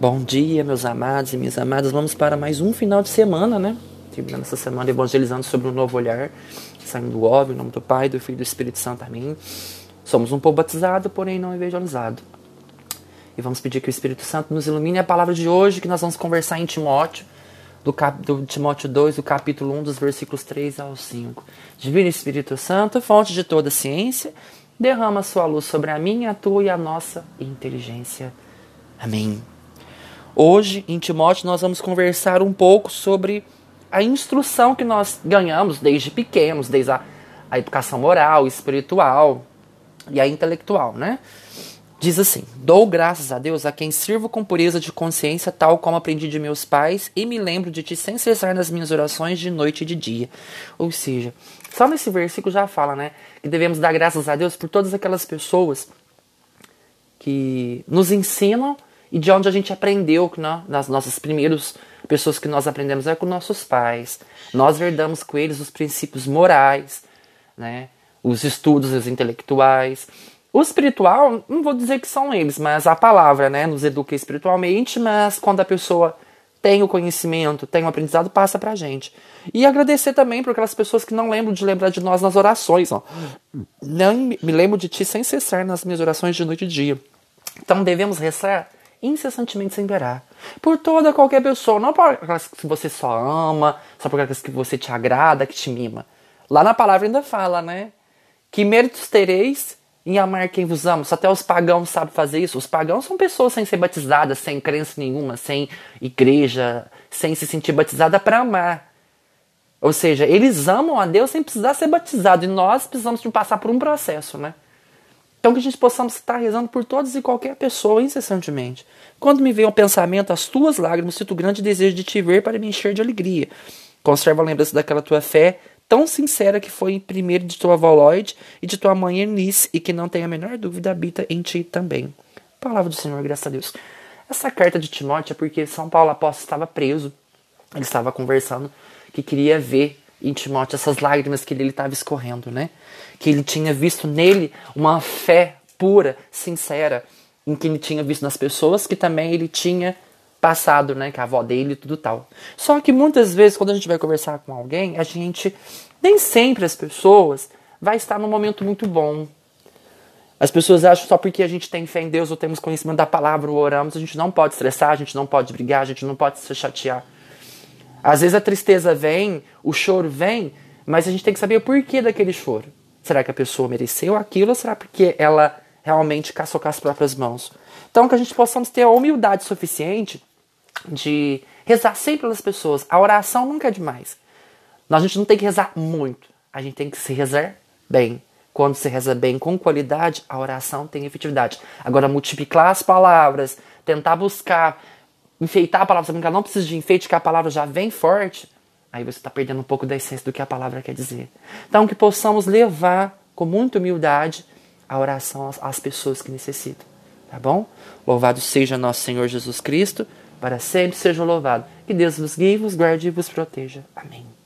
Bom dia, meus amados e minhas amadas. Vamos para mais um final de semana, né? Terminando essa semana evangelizando sobre um novo olhar, saindo do óbvio, em nome do Pai, do Filho e do Espírito Santo. Amém. Somos um povo batizado, porém não evangelizado. E vamos pedir que o Espírito Santo nos ilumine a palavra de hoje, que nós vamos conversar em Timóteo, do, cap, do Timóteo 2, do capítulo 1, dos versículos 3 ao 5. Divino Espírito Santo, fonte de toda ciência, derrama a sua luz sobre a minha, a tua e a nossa inteligência. Amém. Hoje, em Timóteo, nós vamos conversar um pouco sobre a instrução que nós ganhamos desde pequenos, desde a, a educação moral, espiritual e a intelectual, né? Diz assim: Dou graças a Deus a quem sirvo com pureza de consciência, tal como aprendi de meus pais, e me lembro de ti sem cessar nas minhas orações de noite e de dia. Ou seja, só nesse versículo já fala, né? Que devemos dar graças a Deus por todas aquelas pessoas que nos ensinam e de onde a gente aprendeu, nas nossas primeiras pessoas que nós aprendemos é com nossos pais. Nós herdamos com eles os princípios morais, né? os estudos os intelectuais. O espiritual, não vou dizer que são eles, mas a palavra né? nos educa espiritualmente, mas quando a pessoa tem o conhecimento, tem o aprendizado, passa pra gente. E agradecer também por aquelas pessoas que não lembram de lembrar de nós nas orações. Ó. Não me lembro de ti sem cessar nas minhas orações de noite e dia. Então devemos rezar incessantemente sem parar. Por toda qualquer pessoa, não por aquelas que você só ama, só por aquelas que você te agrada, que te mima. Lá na palavra ainda fala, né? Que méritos tereis em amar quem vos ama. Só até os pagãos sabem fazer isso. Os pagãos são pessoas sem ser batizadas, sem crença nenhuma, sem igreja, sem se sentir batizada para amar. Ou seja, eles amam a Deus sem precisar ser batizado. E nós precisamos de passar por um processo, né? Então que a gente possamos estar rezando por todas e qualquer pessoa incessantemente. Quando me vem ao pensamento as tuas lágrimas, sinto grande desejo de te ver para me encher de alegria. Conserva a lembrança daquela tua fé tão sincera que foi primeiro de tua avó Lloyd e de tua mãe Eunice e que não tem a menor dúvida habita em ti também. Palavra do Senhor, graças a Deus. Essa carta de Timóteo é porque São Paulo apóstolo estava preso. Ele estava conversando que queria ver em Timóteo essas lágrimas que ele estava escorrendo, né? Que ele tinha visto nele uma fé pura, sincera, em que ele tinha visto nas pessoas, que também ele tinha passado, né? Que a avó dele e tudo tal. Só que muitas vezes, quando a gente vai conversar com alguém, a gente, nem sempre as pessoas vai estar num momento muito bom. As pessoas acham só porque a gente tem fé em Deus ou temos conhecimento da palavra ou oramos, a gente não pode estressar, a gente não pode brigar, a gente não pode se chatear. Às vezes a tristeza vem, o choro vem, mas a gente tem que saber o porquê daquele choro. Será que a pessoa mereceu aquilo ou será porque ela realmente caçou com as próprias mãos? Então que a gente possamos ter a humildade suficiente de rezar sempre pelas pessoas. A oração nunca é demais. A gente não tem que rezar muito, a gente tem que se rezar bem. Quando se reza bem com qualidade, a oração tem efetividade. Agora, multiplicar as palavras, tentar buscar enfeitar a palavra, sabendo que ela não precisa de enfeite, que a palavra já vem forte, aí você está perdendo um pouco da essência do que a palavra quer dizer. Então, que possamos levar com muita humildade a oração às, pessoas que necessitam. Tá bom? Louvado seja nosso Senhor Jesus Cristo, para sempre seja louvado. Que Deus vos guie, vos guarde e vos proteja. Amém.